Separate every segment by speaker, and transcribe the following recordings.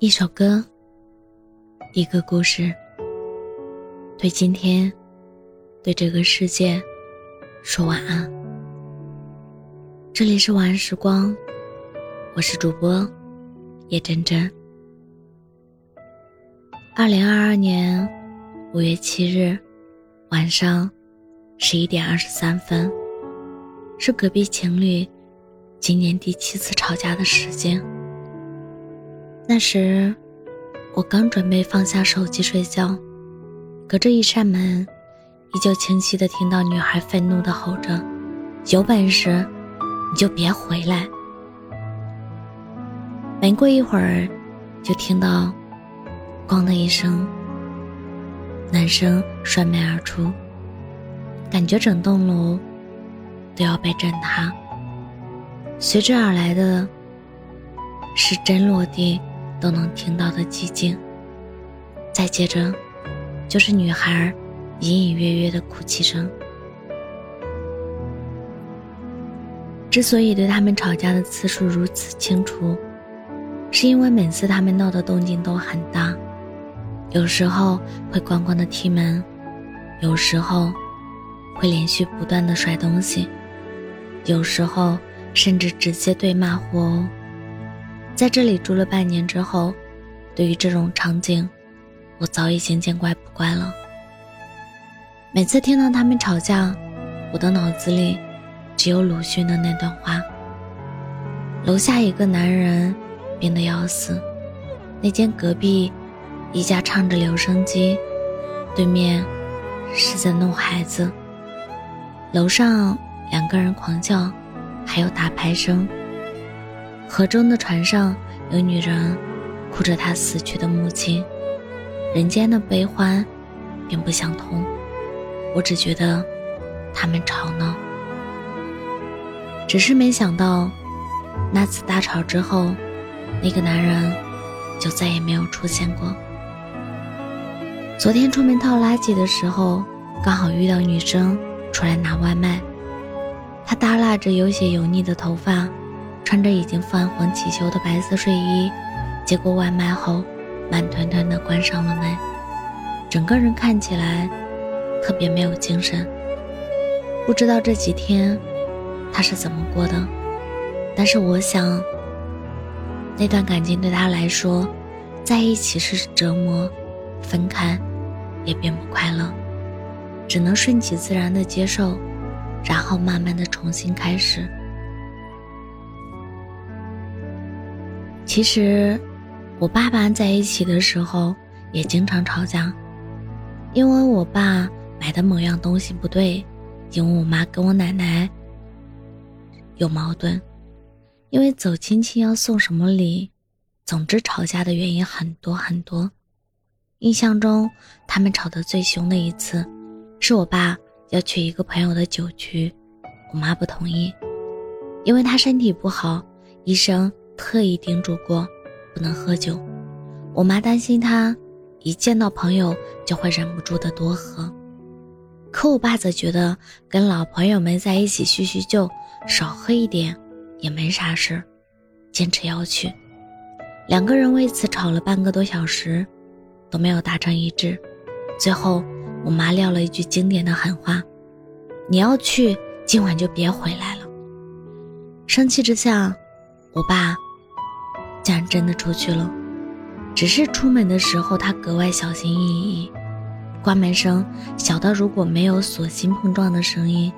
Speaker 1: 一首歌，一个故事，对今天，对这个世界，说晚安。这里是晚安时光，我是主播叶真真。二零二二年五月七日晚上十一点二十三分，是隔壁情侣今年第七次吵架的时间。那时，我刚准备放下手机睡觉，隔着一扇门，依旧清晰的听到女孩愤怒的吼着：“有本事，你就别回来！”没过一会儿，就听到“咣”的一声，男生摔门而出，感觉整栋楼都要被震塌。随之而来的是真落地。都能听到的寂静。再接着，就是女孩隐隐约约的哭泣声。之所以对他们吵架的次数如此清楚，是因为每次他们闹的动静都很大，有时候会咣咣的踢门，有时候会连续不断的摔东西，有时候甚至直接对骂互殴。在这里住了半年之后，对于这种场景，我早已经见怪不怪了。每次听到他们吵架，我的脑子里只有鲁迅的那段话：楼下一个男人病得要死，那间隔壁一家唱着留声机，对面是在弄孩子，楼上两个人狂叫，还有打牌声。河中的船上有女人哭着她死去的母亲，人间的悲欢并不相通。我只觉得他们吵闹，只是没想到那次大吵之后，那个男人就再也没有出现过。昨天出门倒垃圾的时候，刚好遇到女生出来拿外卖，她耷拉着有些油腻的头发。穿着已经泛黄起球的白色睡衣，接过外卖后，慢吞吞地关上了门，整个人看起来特别没有精神。不知道这几天他是怎么过的，但是我想，那段感情对他来说，在一起是折磨，分开也并不快乐，只能顺其自然地接受，然后慢慢地重新开始。其实，我爸爸在一起的时候也经常吵架，因为我爸买的某样东西不对，因为我妈跟我奶奶有矛盾，因为走亲戚要送什么礼，总之吵架的原因很多很多。印象中，他们吵得最凶的一次，是我爸要去一个朋友的酒局，我妈不同意，因为他身体不好，医生。特意叮嘱过，不能喝酒。我妈担心他一见到朋友就会忍不住的多喝，可我爸则觉得跟老朋友们在一起叙叙旧，少喝一点也没啥事，坚持要去。两个人为此吵了半个多小时，都没有达成一致。最后，我妈撂了一句经典的狠话：“你要去，今晚就别回来了。”生气之下，我爸。竟然真的出去了，只是出门的时候他格外小心翼翼，关门声小到如果没有锁芯碰撞的声音，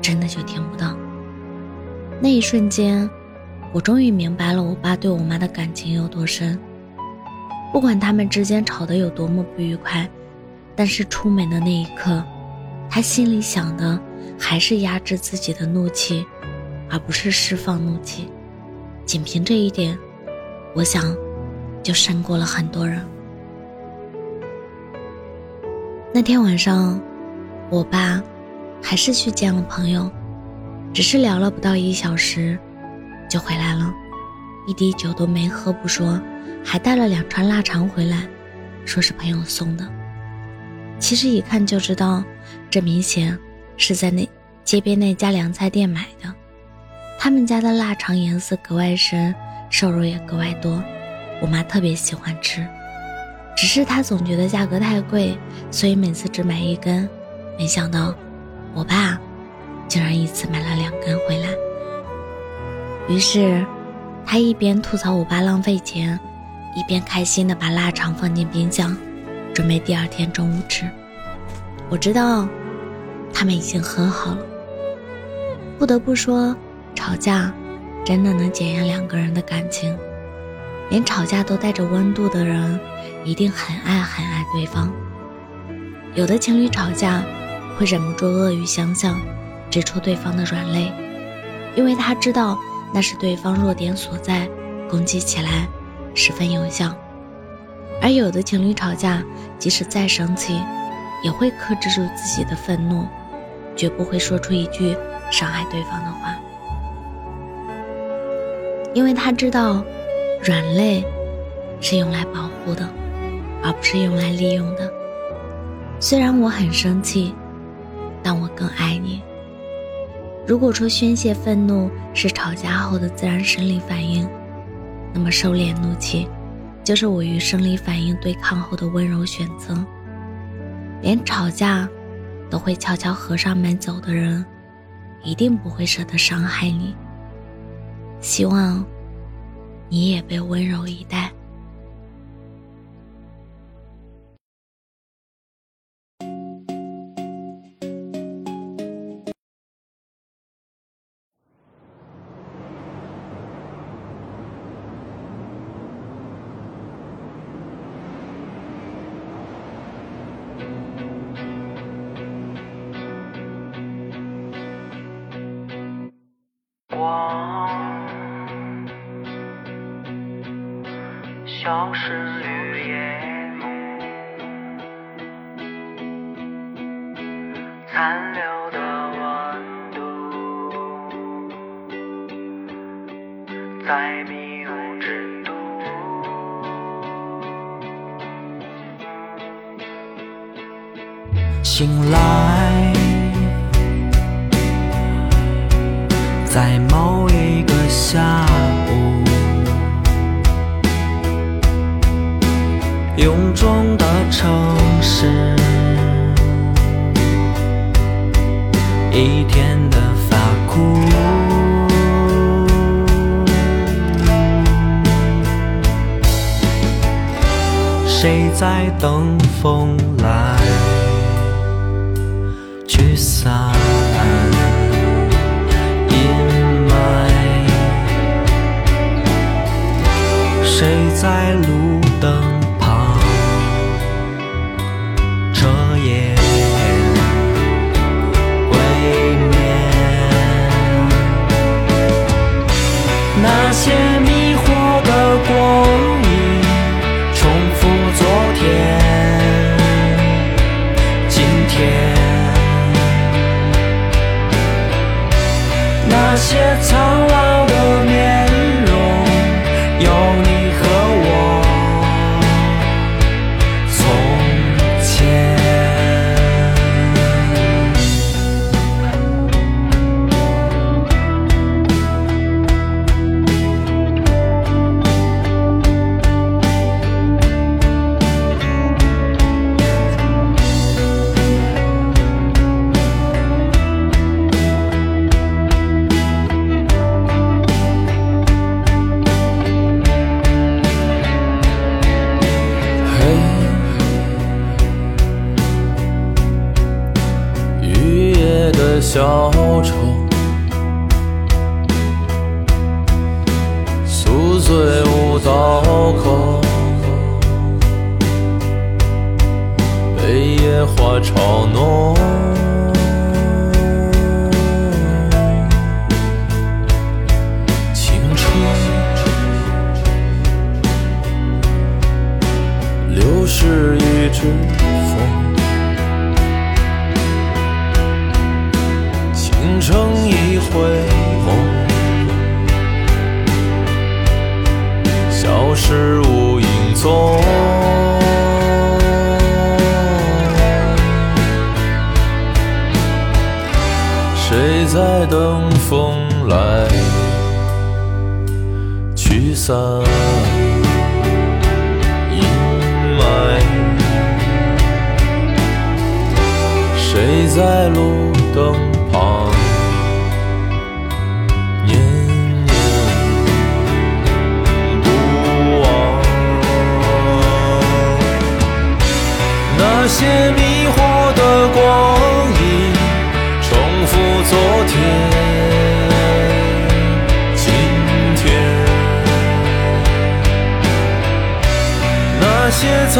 Speaker 1: 真的就听不到。那一瞬间，我终于明白了我爸对我妈的感情有多深。不管他们之间吵得有多么不愉快，但是出门的那一刻，他心里想的还是压制自己的怒气，而不是释放怒气。仅凭这一点。我想，就胜过了很多人。那天晚上，我爸还是去见了朋友，只是聊了不到一小时，就回来了，一滴酒都没喝不说，还带了两串腊肠回来，说是朋友送的。其实一看就知道，这明显是在那街边那家凉菜店买的。他们家的腊肠颜色格外深。瘦肉也格外多，我妈特别喜欢吃，只是她总觉得价格太贵，所以每次只买一根。没想到，我爸竟然一次买了两根回来。于是，他一边吐槽我爸浪费钱，一边开心的把腊肠放进冰箱，准备第二天中午吃。我知道，他们已经和好了。不得不说，吵架真的能检验两个人的感情。连吵架都带着温度的人，一定很爱很爱对方。有的情侣吵架。会忍不住恶语相向，指出对方的软肋，因为他知道那是对方弱点所在，攻击起来十分有效。而有的情侣吵架，即使再生气，也会克制住自己的愤怒，绝不会说出一句伤害对方的话，因为他知道，软肋是用来保护的，而不是用来利用的。虽然我很生气。但我更爱你。如果说宣泄愤怒是吵架后的自然生理反应，那么收敛怒气，就是我与生理反应对抗后的温柔选择。连吵架都会悄悄合上门走的人，一定不会舍得伤害你。希望你也被温柔以待。
Speaker 2: 在迷雾之都。醒来，在某一个下午。臃肿的城市，一天的谁在等风来？驱散小丑，宿醉无刀口，被野花嘲弄。
Speaker 3: 些迷惑的光影，重复昨天。今天，那些苍